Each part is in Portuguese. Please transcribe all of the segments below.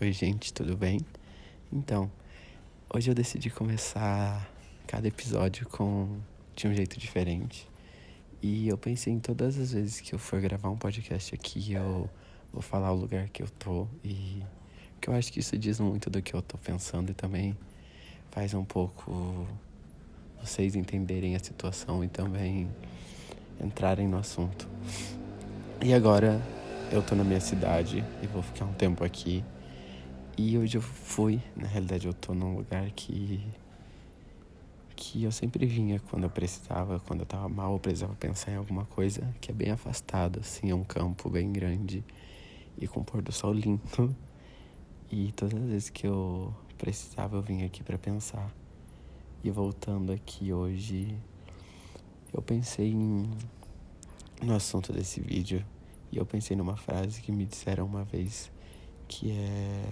Oi, gente, tudo bem? Então, hoje eu decidi começar cada episódio com de um jeito diferente. E eu pensei em todas as vezes que eu for gravar um podcast aqui, eu vou falar o lugar que eu tô e que eu acho que isso diz muito do que eu tô pensando e também faz um pouco vocês entenderem a situação e também entrarem no assunto. E agora eu tô na minha cidade e vou ficar um tempo aqui. E hoje eu fui, na realidade eu tô num lugar que que eu sempre vinha quando eu precisava, quando eu tava mal, eu precisava pensar em alguma coisa que é bem afastado, assim, é um campo bem grande e com pôr do sol lindo. E todas as vezes que eu precisava, eu vinha aqui para pensar. E voltando aqui hoje, eu pensei em, no assunto desse vídeo e eu pensei numa frase que me disseram uma vez que é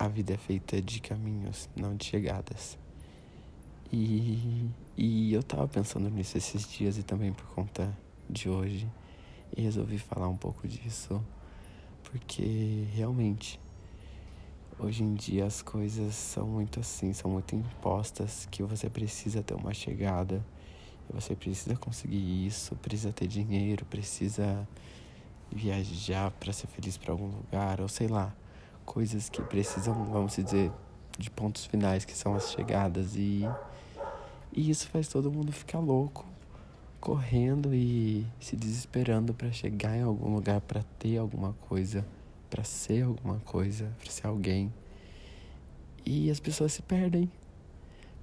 a vida é feita de caminhos, não de chegadas. E, e eu tava pensando nisso esses dias e também por conta de hoje. E resolvi falar um pouco disso, porque realmente hoje em dia as coisas são muito assim, são muito impostas que você precisa ter uma chegada, você precisa conseguir isso, precisa ter dinheiro, precisa viajar para ser feliz para algum lugar, ou sei lá coisas que precisam, vamos dizer, de pontos finais, que são as chegadas. E, e isso faz todo mundo ficar louco, correndo e se desesperando para chegar em algum lugar, para ter alguma coisa, para ser alguma coisa, para ser alguém. E as pessoas se perdem,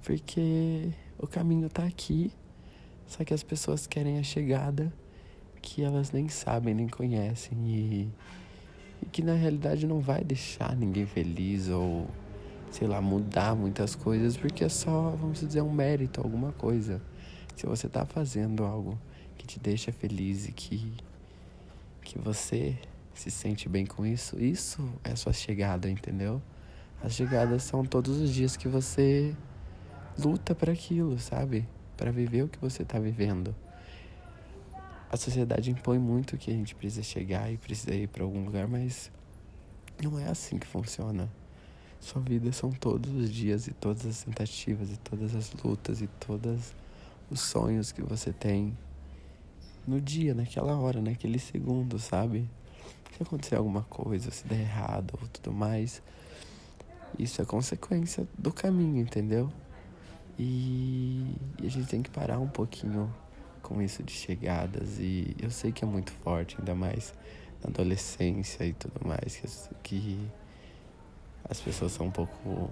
porque o caminho tá aqui, só que as pessoas querem a chegada que elas nem sabem, nem conhecem e e que na realidade não vai deixar ninguém feliz ou, sei lá, mudar muitas coisas, porque é só, vamos dizer, um mérito, alguma coisa. Se você está fazendo algo que te deixa feliz e que, que você se sente bem com isso, isso é sua chegada, entendeu? As chegadas são todos os dias que você luta para aquilo, sabe? Para viver o que você está vivendo a sociedade impõe muito que a gente precisa chegar e precisa ir para algum lugar, mas não é assim que funciona. Sua vida são todos os dias e todas as tentativas e todas as lutas e todos os sonhos que você tem no dia, naquela hora, naquele segundo, sabe? Se acontecer alguma coisa, se der errado ou tudo mais, isso é consequência do caminho, entendeu? E, e a gente tem que parar um pouquinho com isso de chegadas e eu sei que é muito forte, ainda mais na adolescência e tudo mais, que, que as pessoas são um pouco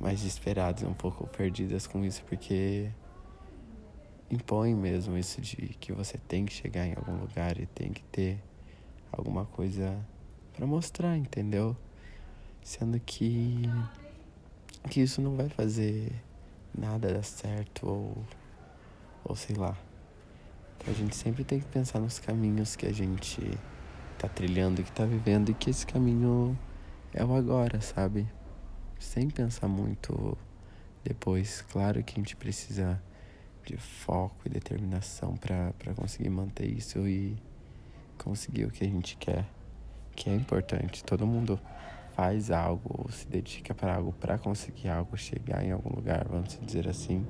mais desesperadas, um pouco perdidas com isso, porque impõe mesmo isso de que você tem que chegar em algum lugar e tem que ter alguma coisa para mostrar, entendeu? Sendo que que isso não vai fazer nada dar certo ou ou sei lá. Então a gente sempre tem que pensar nos caminhos que a gente tá trilhando, que tá vivendo e que esse caminho é o agora, sabe? Sem pensar muito depois. Claro que a gente precisa de foco e determinação para conseguir manter isso e conseguir o que a gente quer, que é importante. Todo mundo faz algo ou se dedica para algo para conseguir algo, chegar em algum lugar, vamos dizer assim.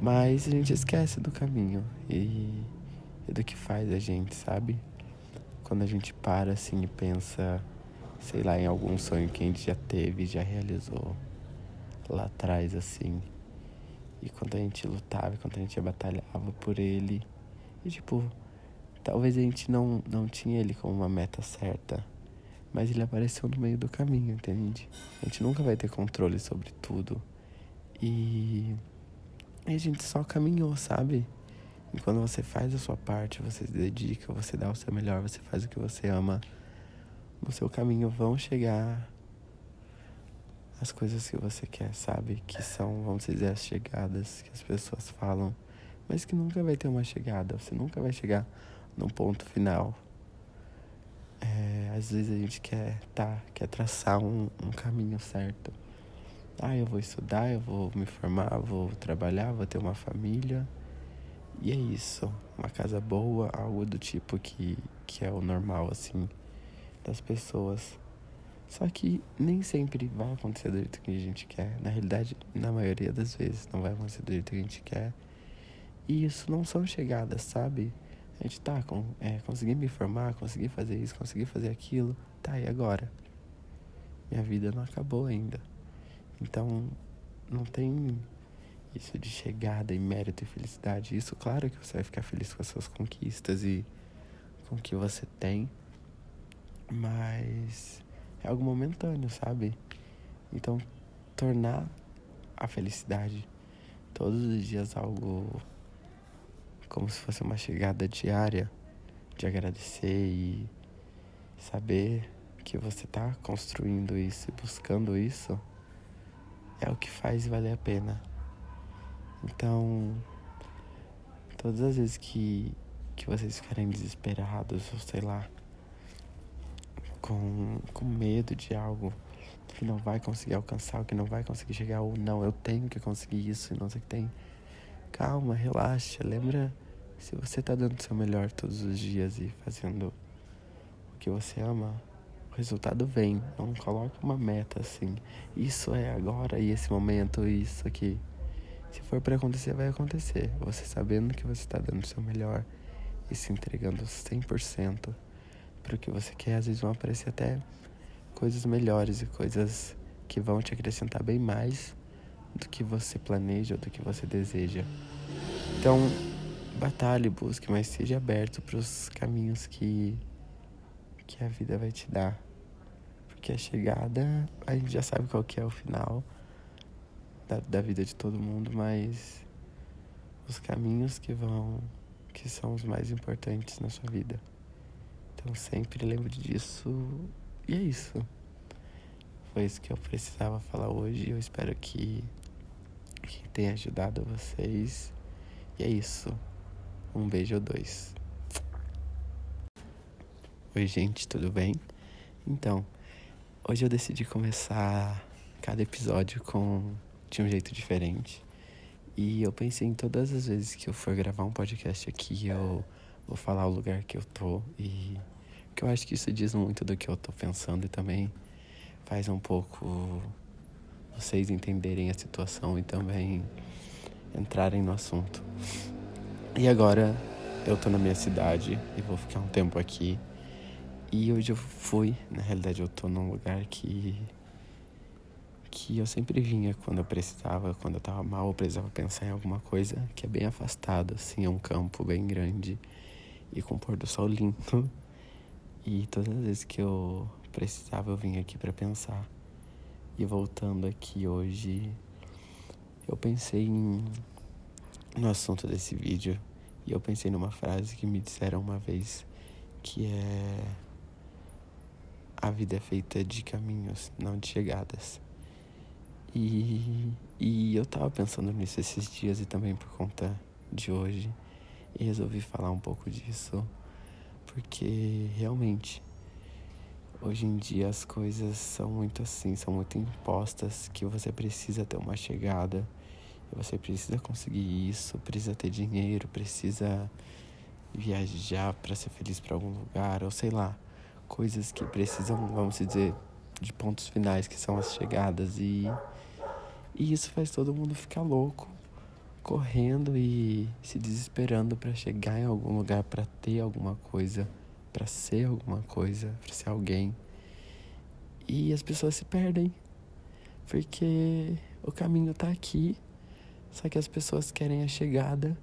Mas a gente esquece do caminho e, e do que faz a gente, sabe? Quando a gente para assim e pensa, sei lá, em algum sonho que a gente já teve, já realizou lá atrás, assim. E quando a gente lutava, quando a gente batalhava por ele. E tipo, talvez a gente não, não tinha ele como uma meta certa. Mas ele apareceu no meio do caminho, entende? A gente nunca vai ter controle sobre tudo. E e a gente só caminhou, sabe? E quando você faz a sua parte, você se dedica, você dá o seu melhor, você faz o que você ama, no seu caminho vão chegar as coisas que você quer, sabe? Que são, vamos dizer, as chegadas que as pessoas falam, mas que nunca vai ter uma chegada, você nunca vai chegar num ponto final. É, às vezes a gente quer, tá, quer traçar um, um caminho certo ah, eu vou estudar, eu vou me formar, vou trabalhar, vou ter uma família. E é isso, uma casa boa, algo do tipo que, que é o normal, assim, das pessoas. Só que nem sempre vai acontecer do jeito que a gente quer. Na realidade, na maioria das vezes, não vai acontecer do jeito que a gente quer. E isso não são chegadas, sabe? A gente tá com. É, consegui me formar, consegui fazer isso, consegui fazer aquilo. Tá, e agora? Minha vida não acabou ainda. Então, não tem isso de chegada e mérito e felicidade. Isso, claro que você vai ficar feliz com as suas conquistas e com o que você tem, mas é algo momentâneo, sabe? Então, tornar a felicidade todos os dias algo como se fosse uma chegada diária de agradecer e saber que você está construindo isso e buscando isso é o que faz valer a pena. Então, todas as vezes que, que vocês ficarem desesperados, ou sei lá, com, com medo de algo que não vai conseguir alcançar, que não vai conseguir chegar, ou não, eu tenho que conseguir isso e não sei o que tem. Calma, relaxa, lembra se você tá dando o seu melhor todos os dias e fazendo o que você ama, o resultado vem. Não coloque uma meta assim. Isso é agora e esse momento, isso aqui. Se for para acontecer, vai acontecer. Você sabendo que você está dando o seu melhor e se entregando 100% para o que você quer, às vezes vão aparecer até coisas melhores e coisas que vão te acrescentar bem mais do que você planeja ou do que você deseja. Então, batalhe, busque, mas seja aberto para os caminhos que que a vida vai te dar. Porque a chegada, a gente já sabe qual que é o final da, da vida de todo mundo, mas os caminhos que vão, que são os mais importantes na sua vida. Então sempre lembre disso e é isso. Foi isso que eu precisava falar hoje. Eu espero que, que tenha ajudado vocês. E é isso. Um beijo ou dois. Oi, gente, tudo bem? Então, hoje eu decidi começar cada episódio com de um jeito diferente. E eu pensei em todas as vezes que eu for gravar um podcast aqui, eu vou falar o lugar que eu tô e que eu acho que isso diz muito do que eu tô pensando e também faz um pouco vocês entenderem a situação e também entrarem no assunto. E agora eu tô na minha cidade e vou ficar um tempo aqui. E hoje eu fui, na realidade eu tô num lugar que que eu sempre vinha quando eu precisava, quando eu tava mal, eu precisava pensar em alguma coisa que é bem afastado, assim, é um campo bem grande e com pôr do sol lindo. E todas as vezes que eu precisava, eu vinha aqui para pensar. E voltando aqui hoje, eu pensei em, no assunto desse vídeo e eu pensei numa frase que me disseram uma vez que é a vida é feita de caminhos, não de chegadas. E, e eu tava pensando nisso esses dias e também por conta de hoje. E resolvi falar um pouco disso, porque realmente hoje em dia as coisas são muito assim, são muito impostas que você precisa ter uma chegada, você precisa conseguir isso, precisa ter dinheiro, precisa viajar para ser feliz para algum lugar, ou sei lá, coisas que precisam, vamos dizer, de pontos finais que são as chegadas e e isso faz todo mundo ficar louco, correndo e se desesperando para chegar em algum lugar, para ter alguma coisa, para ser alguma coisa, para ser alguém. E as pessoas se perdem, porque o caminho tá aqui, só que as pessoas querem a chegada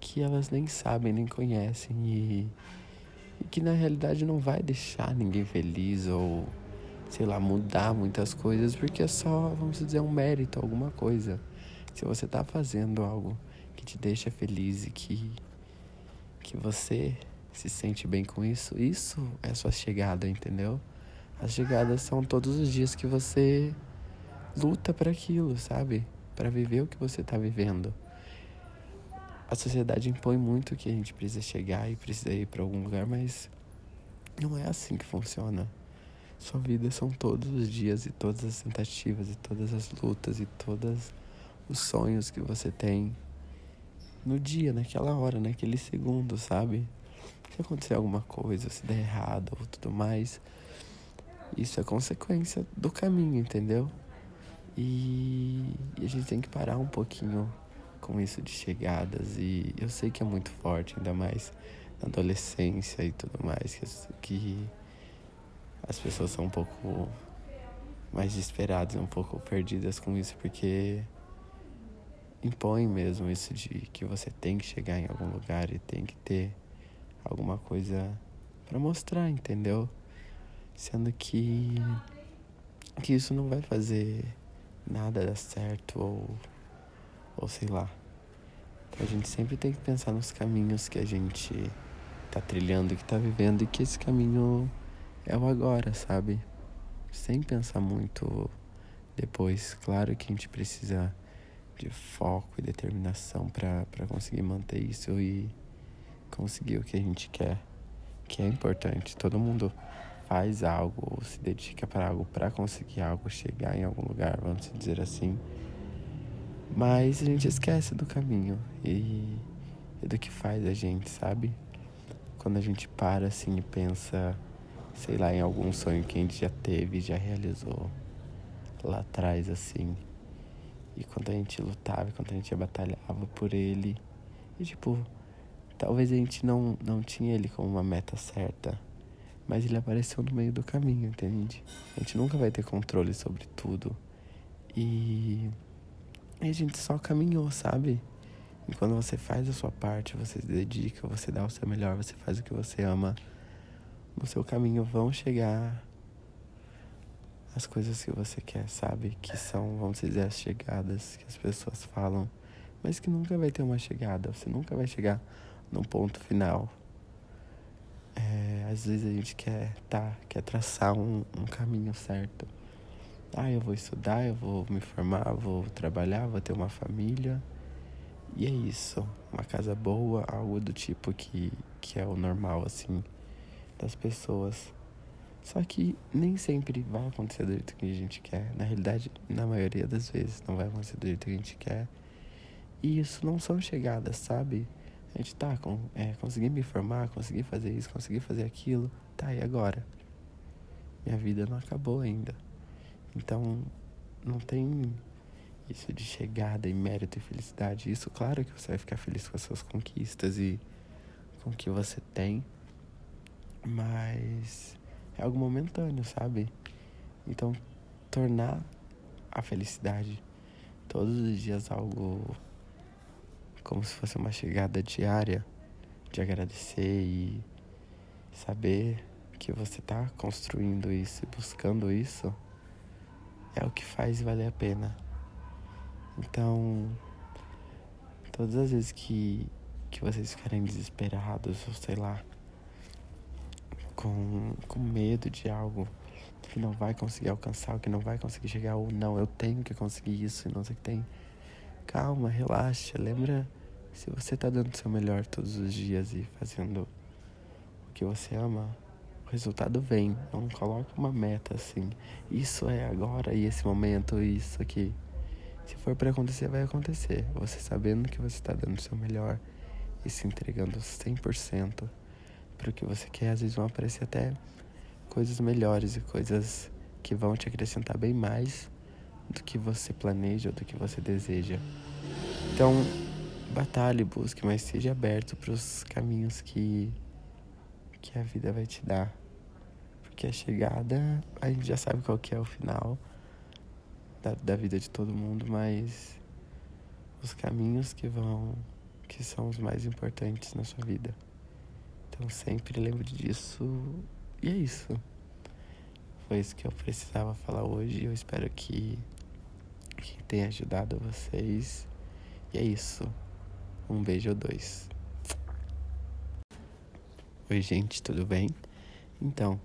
que elas nem sabem, nem conhecem e, e que na realidade não vai deixar ninguém feliz ou sei lá, mudar muitas coisas, porque é só, vamos dizer, um mérito, alguma coisa. Se você tá fazendo algo que te deixa feliz e que, que você se sente bem com isso, isso é sua chegada, entendeu? As chegadas são todos os dias que você luta para aquilo, sabe? Para viver o que você tá vivendo. A sociedade impõe muito que a gente precisa chegar e precisa ir para algum lugar, mas não é assim que funciona. Sua vida são todos os dias e todas as tentativas e todas as lutas e todos os sonhos que você tem no dia, naquela hora, naquele segundo, sabe? Se acontecer alguma coisa, se der errado ou tudo mais, isso é consequência do caminho, entendeu? E, e a gente tem que parar um pouquinho com isso de chegadas. E eu sei que é muito forte, ainda mais na adolescência e tudo mais, que, as pessoas são um pouco mais desesperadas, um pouco perdidas com isso, porque impõe mesmo isso de que você tem que chegar em algum lugar e tem que ter alguma coisa para mostrar, entendeu? Sendo que que isso não vai fazer nada dar certo ou ou sei lá. Então a gente sempre tem que pensar nos caminhos que a gente tá trilhando, que tá vivendo e que esse caminho é o agora, sabe? Sem pensar muito depois. Claro que a gente precisa de foco e determinação para conseguir manter isso e conseguir o que a gente quer, que é importante. Todo mundo faz algo, se dedica para algo para conseguir algo, chegar em algum lugar, vamos dizer assim. Mas a gente esquece do caminho e, e do que faz a gente, sabe? Quando a gente para assim e pensa, sei lá, em algum sonho que a gente já teve, já realizou lá atrás, assim. E quando a gente lutava, quando a gente batalhava por ele. E tipo, talvez a gente não, não tinha ele como uma meta certa. Mas ele apareceu no meio do caminho, entende? A gente nunca vai ter controle sobre tudo. E, e a gente só caminhou, sabe? E quando você faz a sua parte, você se dedica, você dá o seu melhor, você faz o que você ama, no seu caminho vão chegar as coisas que você quer, sabe? Que são, vamos dizer, as chegadas que as pessoas falam, mas que nunca vai ter uma chegada, você nunca vai chegar num ponto final. É, às vezes a gente quer, tá, quer traçar um, um caminho certo. Ah, eu vou estudar, eu vou me formar, vou trabalhar, vou ter uma família. E é isso, uma casa boa, algo do tipo que, que é o normal, assim, das pessoas. Só que nem sempre vai acontecer do jeito que a gente quer. Na realidade, na maioria das vezes, não vai acontecer do jeito que a gente quer. E isso não são chegadas, sabe? A gente tá com. É, consegui me formar, consegui fazer isso, consegui fazer aquilo. Tá, e agora? Minha vida não acabou ainda. Então, não tem isso de chegada e mérito e felicidade. Isso, claro que você vai ficar feliz com as suas conquistas e com o que você tem. Mas é algo momentâneo, sabe? Então, tornar a felicidade todos os dias algo como se fosse uma chegada diária de agradecer e saber que você está construindo isso e buscando isso é o que faz valer a pena. Então, todas as vezes que, que vocês ficarem desesperados, ou sei lá, com, com medo de algo que não vai conseguir alcançar, que não vai conseguir chegar, ou não, eu tenho que conseguir isso e não sei o que tem. Calma, relaxa, lembra se você tá dando o seu melhor todos os dias e fazendo o que você ama, o resultado vem. Não coloque uma meta assim. Isso é agora e esse momento, isso aqui. Se for para acontecer, vai acontecer. Você sabendo que você está dando o seu melhor e se entregando 100% para o que você quer, às vezes vão aparecer até coisas melhores e coisas que vão te acrescentar bem mais do que você planeja ou do que você deseja. Então, batalhe, busque, mas seja aberto para os caminhos que, que a vida vai te dar. Porque a chegada, a gente já sabe qual que é o final da, da vida de todo mundo, mas os caminhos que vão, que são os mais importantes na sua vida. Então sempre lembre disso. E é isso. Foi isso que eu precisava falar hoje. Eu espero que, que tenha ajudado vocês. E é isso. Um beijo ou dois. Oi, gente, tudo bem? Então,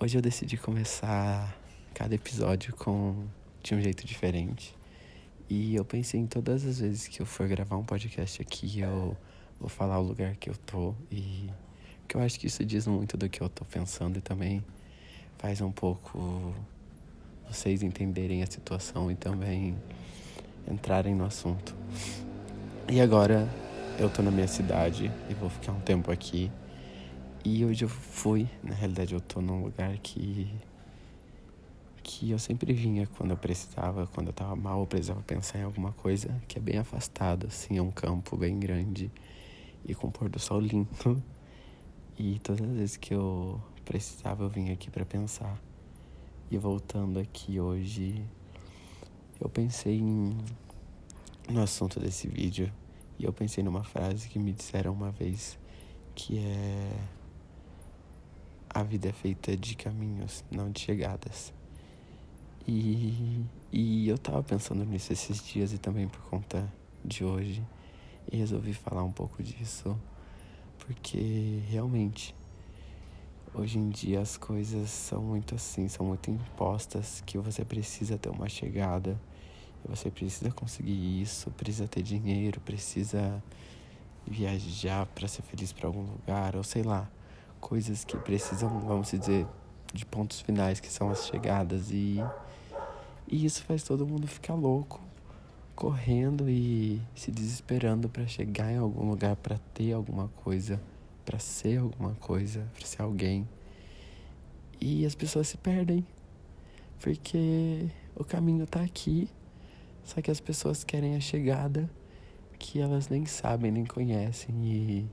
hoje eu decidi começar cada episódio com de um jeito diferente. E eu pensei em todas as vezes que eu for gravar um podcast aqui, eu vou falar o lugar que eu tô e que eu acho que isso diz muito do que eu tô pensando e também faz um pouco vocês entenderem a situação e também entrarem no assunto. E agora eu tô na minha cidade e vou ficar um tempo aqui. E hoje eu fui, na realidade eu tô num lugar que que eu sempre vinha quando eu precisava, quando eu tava mal, eu precisava pensar em alguma coisa que é bem afastado, assim, é um campo bem grande e com pôr do sol lindo. E todas as vezes que eu precisava, eu vinha aqui para pensar. E voltando aqui hoje, eu pensei em, no assunto desse vídeo e eu pensei numa frase que me disseram uma vez que é a vida é feita de caminhos, não de chegadas. E, e eu tava pensando nisso esses dias e também por conta de hoje. E resolvi falar um pouco disso porque realmente hoje em dia as coisas são muito assim, são muito impostas que você precisa ter uma chegada, você precisa conseguir isso, precisa ter dinheiro, precisa viajar para ser feliz para algum lugar, ou sei lá, coisas que precisam, vamos dizer, de pontos finais que são as chegadas e e isso faz todo mundo ficar louco, correndo e se desesperando para chegar em algum lugar, para ter alguma coisa, para ser alguma coisa, para ser alguém. E as pessoas se perdem, porque o caminho tá aqui, só que as pessoas querem a chegada que elas nem sabem, nem conhecem e,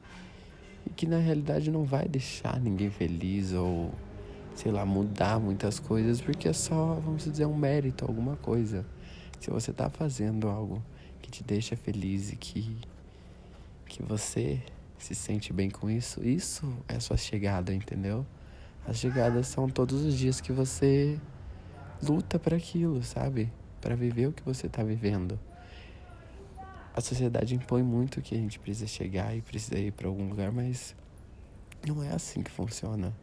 e que na realidade não vai deixar ninguém feliz ou sei lá, mudar muitas coisas, porque é só, vamos dizer, um mérito, alguma coisa. Se você está fazendo algo que te deixa feliz e que, que você se sente bem com isso, isso é sua chegada, entendeu? As chegadas são todos os dias que você luta para aquilo, sabe? Para viver o que você está vivendo. A sociedade impõe muito que a gente precisa chegar e precisa ir para algum lugar, mas não é assim que funciona.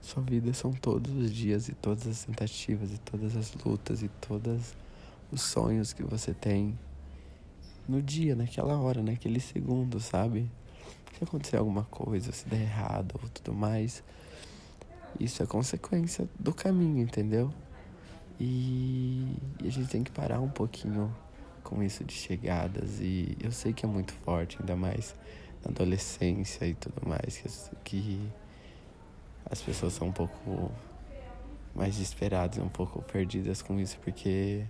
Sua vida são todos os dias e todas as tentativas e todas as lutas e todos os sonhos que você tem no dia, naquela hora, naquele segundo, sabe? Se acontecer alguma coisa, se der errado ou tudo mais, isso é consequência do caminho, entendeu? E, a gente tem que parar um pouquinho com isso de chegadas e eu sei que é muito forte, ainda mais na adolescência e tudo mais, que, as pessoas são um pouco mais desesperadas, um pouco perdidas com isso, porque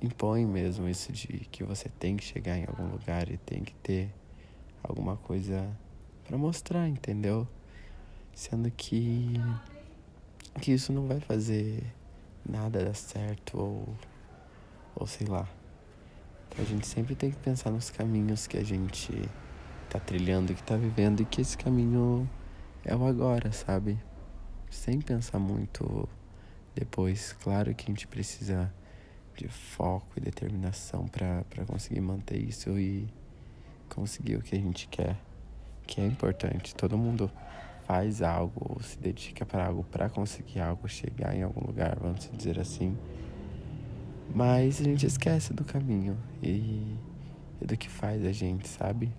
impõe mesmo isso de que você tem que chegar em algum lugar e tem que ter alguma coisa para mostrar, entendeu? Sendo que que isso não vai fazer nada dar certo ou ou sei lá. Então a gente sempre tem que pensar nos caminhos que a gente tá trilhando, que tá vivendo e que esse caminho é o agora, sabe? Sem pensar muito depois. Claro que a gente precisa de foco e determinação para conseguir manter isso e conseguir o que a gente quer, que é importante. Todo mundo faz algo ou se dedica para algo para conseguir algo, chegar em algum lugar, vamos dizer assim. Mas a gente esquece do caminho e, e do que faz a gente, sabe?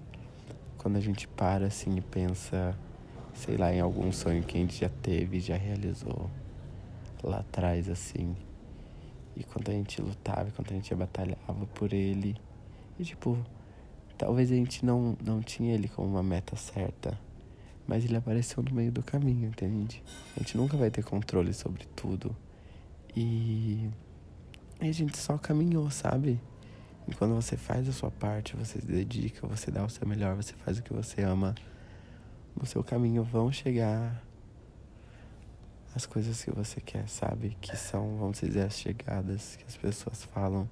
Quando a gente para assim e pensa sei lá, em algum sonho que a gente já teve, já realizou lá atrás, assim. E quando a gente lutava, quando a gente batalhava por ele. E tipo, talvez a gente não, não tinha ele como uma meta certa. Mas ele apareceu no meio do caminho, entende? A gente nunca vai ter controle sobre tudo. E, e a gente só caminhou, sabe? E quando você faz a sua parte, você se dedica, você dá o seu melhor, você faz o que você ama no seu caminho vão chegar as coisas que você quer, sabe? Que são, vamos dizer, as chegadas que as pessoas falam,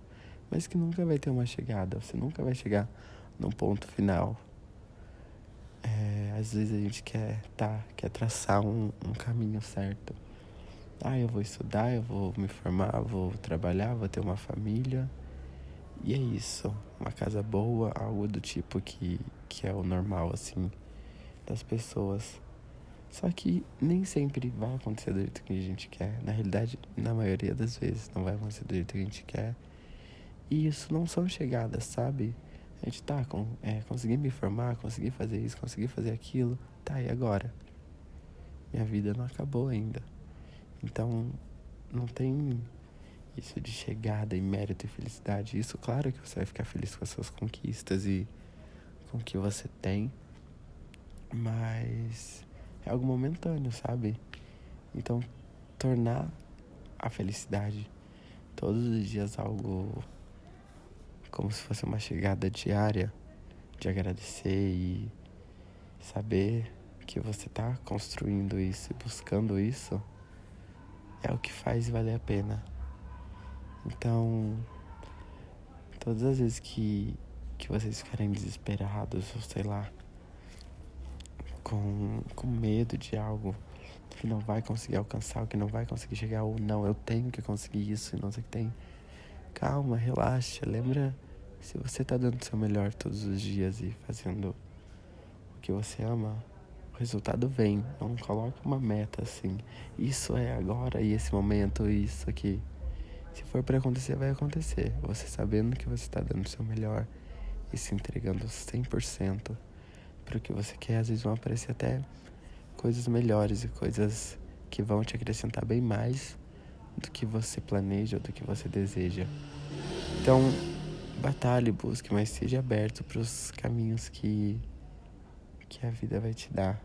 mas que nunca vai ter uma chegada, você nunca vai chegar num ponto final. É, às vezes a gente quer, tá, quer traçar um, um caminho certo. Ah, eu vou estudar, eu vou me formar, vou trabalhar, vou ter uma família. E é isso, uma casa boa, algo do tipo que, que é o normal, assim das pessoas. Só que nem sempre vai acontecer do jeito que a gente quer. Na realidade, na maioria das vezes, não vai acontecer do jeito que a gente quer. E isso não são chegadas, sabe? A gente tá com. É, consegui me formar, consegui fazer isso, consegui fazer aquilo. Tá, e agora? Minha vida não acabou ainda. Então, não tem isso de chegada e mérito e felicidade. Isso, claro que você vai ficar feliz com as suas conquistas e com o que você tem. Mas é algo momentâneo, sabe? Então, tornar a felicidade. Todos os dias algo como se fosse uma chegada diária de agradecer e saber que você está construindo isso e buscando isso é o que faz valer a pena. Então, todas as vezes que, que vocês ficarem desesperados, ou sei lá, com, com medo de algo que não vai conseguir alcançar, que não vai conseguir chegar, ou não, eu tenho que conseguir isso e não sei o que tem. Calma, relaxa, lembra se você tá dando o seu melhor todos os dias e fazendo o que você ama, o resultado vem. Não coloque uma meta assim. Isso é agora e esse momento, isso aqui. Se for para acontecer, vai acontecer. Você sabendo que você está dando o seu melhor e se entregando 100% para o que você quer, às vezes vão aparecer até coisas melhores e coisas que vão te acrescentar bem mais do que você planeja ou do que você deseja. Então, batalhe, busque, mas seja aberto para os caminhos que que a vida vai te dar.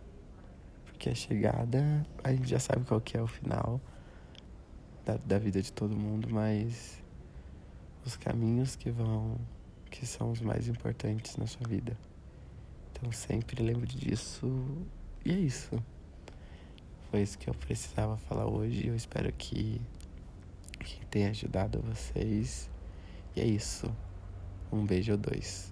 Porque a chegada, a gente já sabe qual que é o final da, da vida de todo mundo, mas os caminhos que vão, que são os mais importantes na sua vida. Então sempre lembre disso. E é isso. Foi isso que eu precisava falar hoje. Eu espero que, que tenha ajudado vocês. E é isso. Um beijo ou dois.